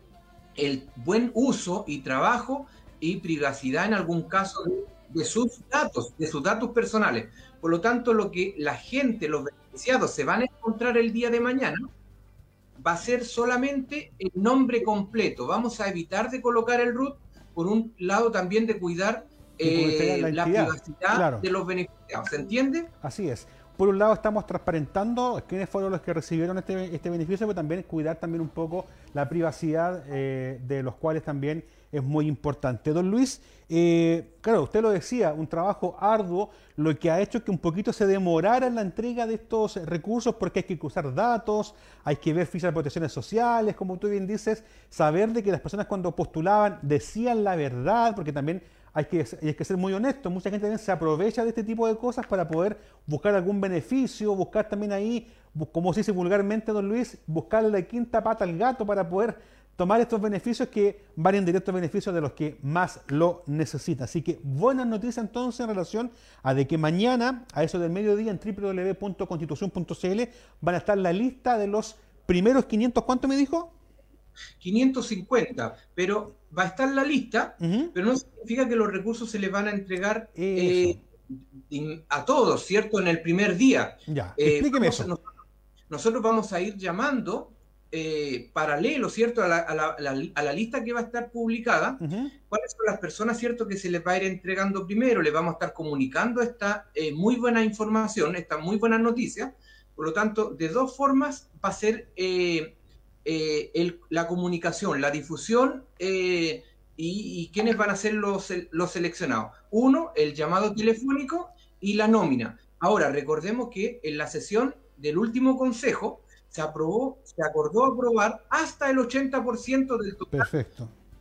el buen uso y trabajo y privacidad en algún caso de sus datos, de sus datos personales. Por lo tanto, lo que la gente, los se van a encontrar el día de mañana va a ser solamente el nombre completo. Vamos a evitar de colocar el root, por un lado también de cuidar eh, la, privacidad de los beneficiados. ¿Se entiende? Así es. Por un lado estamos transparentando quiénes fueron los que recibieron este, este beneficio, pero también cuidar también un poco la privacidad eh, de los cuales también es muy importante. Don Luis, eh, claro, usted lo decía, un trabajo arduo, lo que ha hecho que un poquito se demorara en la entrega de estos recursos porque hay que cruzar datos, hay que ver fichas de protecciones sociales, como tú bien dices, saber de que las personas cuando postulaban decían la verdad, porque también hay que, hay que ser muy honesto, mucha gente también se aprovecha de este tipo de cosas para poder buscar algún beneficio, buscar también ahí, como se dice vulgarmente, don Luis, buscarle la quinta pata al gato para poder tomar estos beneficios que van en directo beneficio de los que más lo necesitan. Así que buenas noticias entonces en relación a de que mañana, a eso del mediodía, en www.constitución.cl van a estar la lista de los primeros 500, ¿cuánto me dijo? 550, pero va a estar la lista, pero no significa que los recursos se les van a entregar eh, a todos, ¿cierto? En el primer día. Ya, eh, explíqueme eso. nosotros vamos a ir llamando eh, paralelo, ¿cierto? A la, lista que va a estar publicada, cuáles son las personas, ¿cierto? Que se les va a ir entregando primero, le vamos a estar comunicando esta muy buena información, esta muy buena noticia. Por lo tanto, de dos formas va a ser eh, la comunicación, la difusión y, y, quiénes van a ser los, los seleccionados. Uno, el llamado telefónico y la nómina. Ahora, recordemos que en la sesión del último consejo, se aprobó, se acordó aprobar hasta el 80% del total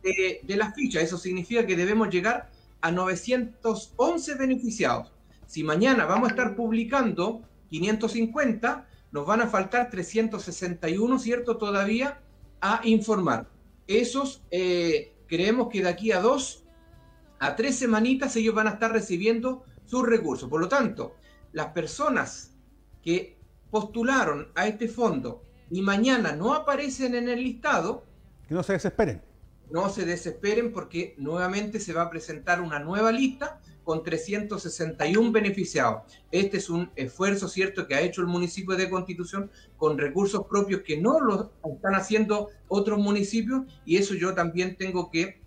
De, de la ficha. Eso significa que debemos llegar a 911 beneficiados. Si mañana vamos a estar publicando 550, nos van a faltar 361, ¿cierto? Todavía a informar. Esos eh, creemos que de aquí a dos, a tres semanitas, ellos van a estar recibiendo sus recursos. Por lo tanto, las personas que postularon a este fondo y mañana no aparecen en el listado, que no se desesperen. no se desesperen porque nuevamente se va a presentar una nueva lista con 361 beneficiados. Este es un esfuerzo, ¿cierto?, que ha hecho el municipio de Constitución con recursos propios que no lo están haciendo otros municipios y eso yo también tengo que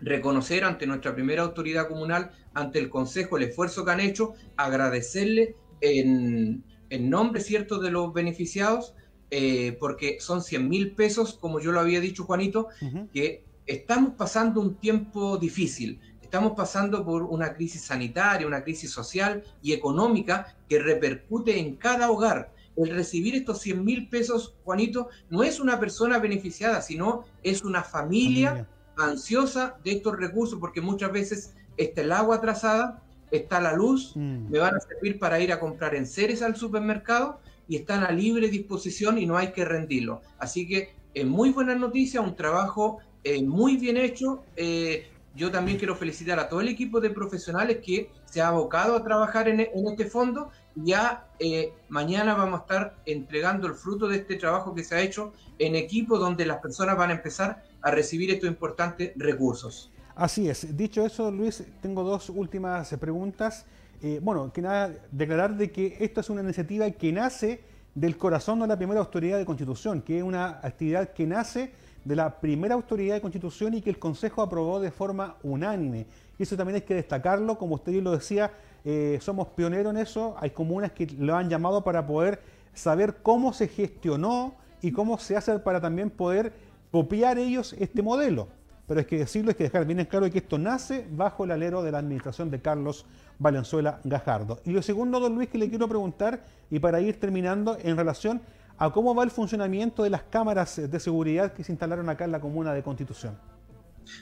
reconocer ante nuestra primera autoridad comunal, ante el Consejo, el esfuerzo que han hecho, agradecerle en, nombre, ¿cierto?, de los beneficiados, eh, porque son 100 mil pesos, como yo lo había dicho, Juanito, que estamos pasando un tiempo difícil. Estamos pasando por una crisis sanitaria, una crisis social y económica que repercute en cada hogar. El recibir estos 100 mil pesos, Juanito, no es una persona beneficiada, sino es una familia, ansiosa de estos recursos, porque muchas veces está el agua atrasada, está la luz, mm. me van a servir para ir a comprar en enseres al supermercado y están a libre disposición y no hay que rendirlo. Así que es muy buena noticia, un trabajo eh, muy bien hecho. Eh, yo también quiero felicitar a todo el equipo de profesionales que se ha abocado a trabajar en, este fondo. Ya eh, mañana vamos a estar entregando el fruto de este trabajo que se ha hecho en equipo donde las personas van a empezar a recibir estos importantes recursos. Así es. Dicho eso, Luis, tengo dos últimas preguntas. Eh, bueno, que nada, declarar de que esto es una iniciativa que nace del corazón de la primera autoridad de Constitución, que es una actividad que nace de la primera autoridad de constitución y que el Consejo aprobó de forma unánime. Y eso también hay que destacarlo, como usted lo decía, eh, somos pioneros en eso, hay comunas que lo han llamado para poder saber cómo se gestionó y cómo se hace para también poder copiar ellos este modelo. Pero es que decirlo, es que dejar bien claro que esto nace bajo el alero de la administración de Carlos Valenzuela Gajardo. Y lo segundo, don Luis, que le quiero preguntar, y para ir terminando, en relación a cómo va el funcionamiento de las cámaras de seguridad que se instalaron acá en la comuna de Constitución.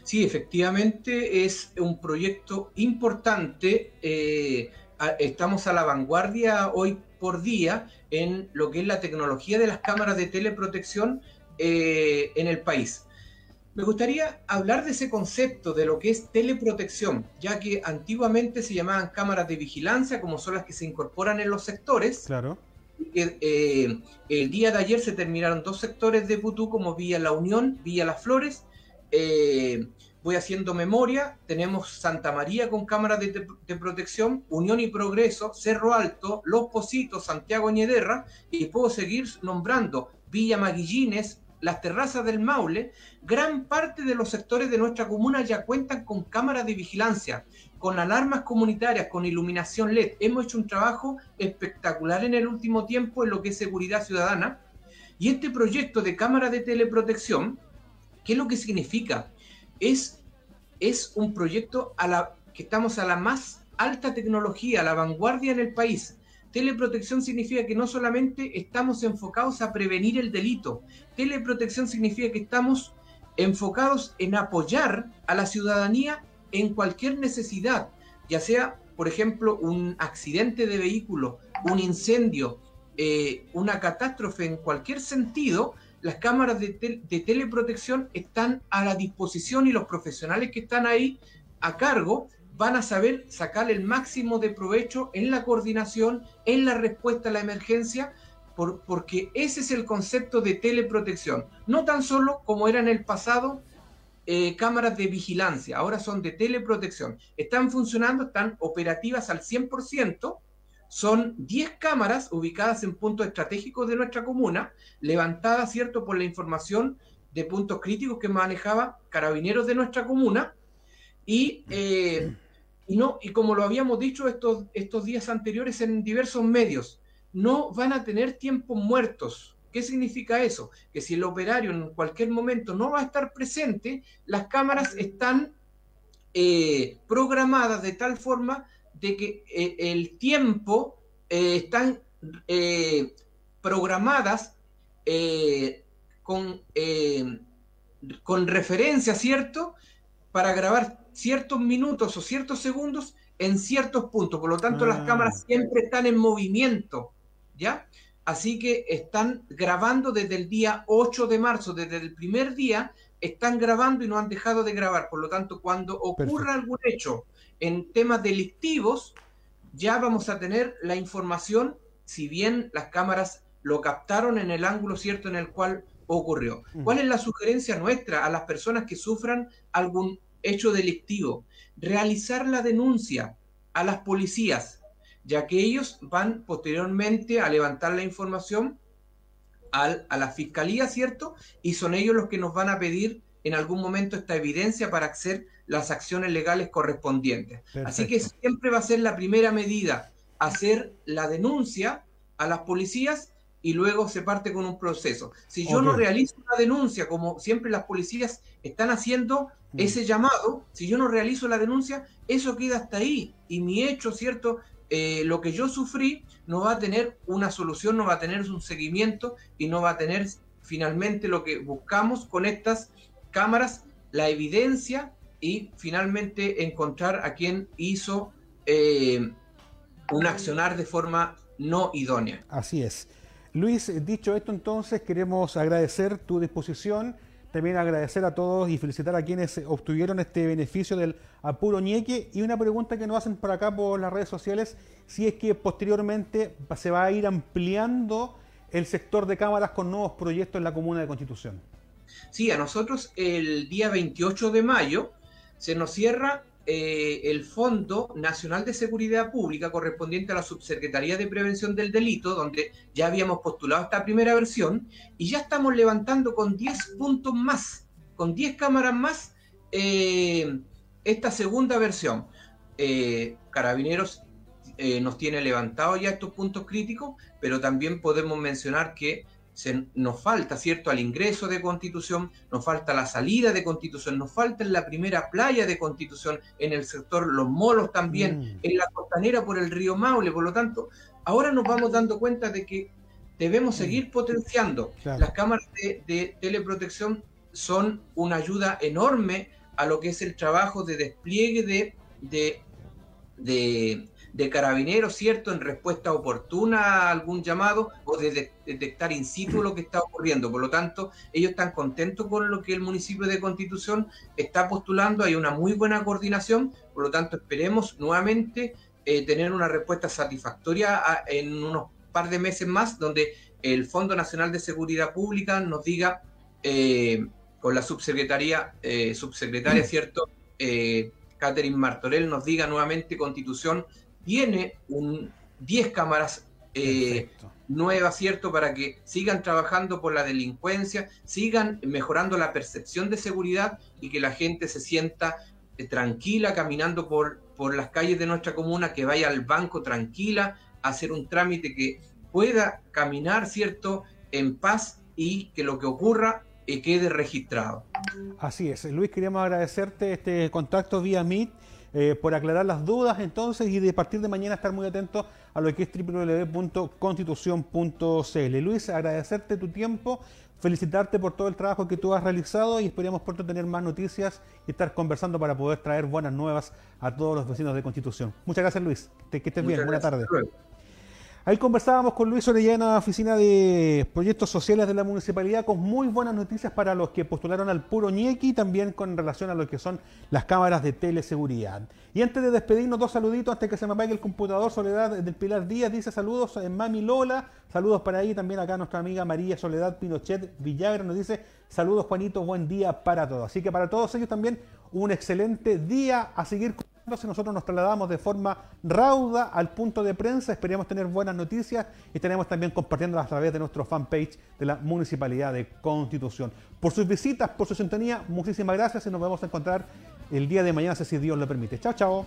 Sí, efectivamente es un proyecto importante. Eh, estamos a la vanguardia hoy por día en lo que es la tecnología de las cámaras de teleprotección eh, en el país. Me gustaría hablar de ese concepto de lo que es teleprotección, ya que antiguamente se llamaban cámaras de vigilancia, como son las que se incorporan en los sectores. Claro. Eh, el día de ayer se terminaron dos sectores de Putú, como Villa La Unión, Villa Las Flores. Eh, voy haciendo memoria, tenemos Santa María con cámaras de, protección, Unión y Progreso, Cerro Alto, Los Positos, Santiago Ñederra, y puedo seguir nombrando Villa Maguillines, las terrazas del Maule, gran parte de los sectores de nuestra comuna ya cuentan con cámaras de vigilancia con alarmas comunitarias, con iluminación LED. Hemos hecho un trabajo espectacular en el último tiempo en lo que es seguridad ciudadana. Y este proyecto de cámara de teleprotección, ¿qué es lo que significa? Es, es un proyecto a la, que estamos a la más alta tecnología, a la vanguardia en el país. Teleprotección significa que no solamente estamos enfocados a prevenir el delito, teleprotección significa que estamos enfocados en apoyar a la ciudadanía en cualquier necesidad, ya sea, por ejemplo, un accidente de vehículo, un incendio, eh, una catástrofe en cualquier sentido, las cámaras de, teleprotección están a la disposición y los profesionales que están ahí a cargo van a saber sacar el máximo de provecho en la coordinación, en la respuesta a la emergencia, porque ese es el concepto de teleprotección. No tan solo como era en el pasado eh, cámaras de vigilancia, ahora son de teleprotección. Están funcionando, están operativas al 100%. Son 10 cámaras ubicadas en puntos estratégicos de nuestra comuna, levantadas, ¿cierto?, por la información de puntos críticos que manejaba carabineros de nuestra comuna. Y, eh, y, no, y como lo habíamos dicho estos, estos días anteriores en diversos medios, no van a tener tiempos muertos ¿Qué significa eso? Que si el operario en cualquier momento no va a estar presente, las cámaras están eh, programadas de tal forma de que eh, el tiempo eh, están programadas con, con referencia, ¿cierto? Para grabar ciertos minutos o ciertos segundos en ciertos puntos. Por lo tanto, las ah. cámaras siempre están en movimiento, ¿ya? Así que están grabando desde el día 8 de marzo, desde el primer día, están grabando y no han dejado de grabar. Por lo tanto, cuando ocurra algún hecho en temas delictivos, ya vamos a tener la información, si bien las cámaras lo captaron en el ángulo cierto en el cual ocurrió. ¿Cuál es la sugerencia nuestra a las personas que sufran algún hecho delictivo? Realizar la denuncia a las policías, ya que ellos van posteriormente a levantar la información al, a la fiscalía, ¿cierto? Y son ellos los que nos van a pedir en algún momento esta evidencia para hacer las acciones legales correspondientes. Así que siempre va a ser la primera medida, hacer la denuncia a las policías y luego se parte con un proceso. Si yo no realizo una denuncia, como siempre las policías están haciendo Mm. ese llamado, si yo no realizo la denuncia, eso queda hasta ahí. Y mi hecho, ¿cierto? Eh, lo que yo sufrí no va a tener una solución, no va a tener un seguimiento y no va a tener finalmente lo que buscamos con estas cámaras, la evidencia y finalmente encontrar a quien hizo eh, un accionar de forma no idónea. Así es. Luis, dicho esto entonces, queremos agradecer tu disposición, también agradecer a todos y felicitar a quienes obtuvieron este beneficio del apuro ñeque y una pregunta que nos hacen por acá por las redes sociales, si es que posteriormente se va a ir ampliando el sector de cámaras con nuevos proyectos en la comuna de Constitución. Sí, a nosotros el día 28 de mayo se nos cierra eh, el Fondo Nacional de Seguridad Pública correspondiente a la Subsecretaría de Prevención del Delito, donde ya habíamos postulado esta primera versión y ya estamos levantando con 10 puntos más, con 10 cámaras más, eh, esta segunda versión. Eh, Carabineros nos tiene levantado ya estos puntos críticos, pero también podemos mencionar que se, nos falta, ¿cierto?, al ingreso de Constitución, nos falta la salida de Constitución, nos falta en la primera playa de Constitución, en el sector Los Molos también, Mm. en la costanera por el río Maule, por lo tanto, ahora nos vamos dando cuenta de que debemos seguir potenciando. Claro. Las cámaras de, de teleprotección son una ayuda enorme a lo que es el trabajo de despliegue de, de, de, de carabineros, ¿cierto? En respuesta oportuna a algún llamado o de, de- detectar in situ lo que está ocurriendo. Por lo tanto, ellos están contentos con lo que el municipio de Constitución está postulando. Hay una muy buena coordinación. Por lo tanto, esperemos nuevamente eh, tener una respuesta satisfactoria a- en unos par de meses más, donde el Fondo Nacional de Seguridad Pública nos diga, eh, con la subsecretaría, eh, subsecretaria, ¿cierto? Eh, Catherine Martorell nos diga nuevamente Constitución tiene un 10 cámaras eh, nuevas, ¿cierto? Para que sigan trabajando por la delincuencia, sigan mejorando la percepción de seguridad y que la gente se sienta eh, tranquila caminando por, por las calles de nuestra comuna, que vaya al banco tranquila a hacer un trámite que pueda caminar, ¿cierto? En paz y que lo que ocurra eh, quede registrado. Así es. Luis, queríamos agradecerte este contacto vía Meet eh, por aclarar las dudas entonces y de partir de mañana estar muy atentos a lo que es www.constitución.cl. Luis, agradecerte tu tiempo, felicitarte por todo el trabajo que tú has realizado y esperemos pronto tener más noticias y estar conversando para poder traer buenas nuevas a todos los vecinos de Constitución. Muchas gracias Luis, que estés bien, buena tarde. Ahí conversábamos con Luis Orellana, oficina de proyectos sociales de la municipalidad, con muy buenas noticias para los que postularon al puro ñequi, también con relación a lo que son las cámaras de teleseguridad. Y antes de despedirnos, dos saluditos antes que se me apague el computador. Soledad del Pilar Díaz dice saludos en Mami Lola, saludos para ahí también acá nuestra amiga María Soledad Pinochet Villagra nos dice saludos Juanito, buen día para todos. Así que para todos ellos también un excelente día a seguir si nosotros nos trasladamos de forma rauda al punto de prensa, esperemos tener buenas noticias y estaremos también compartiéndolas a través de nuestro fanpage de la Municipalidad de Constitución. Por sus visitas, por su sintonía, muchísimas gracias y nos vamos a encontrar el día de mañana, si Dios lo permite. Chao, chao.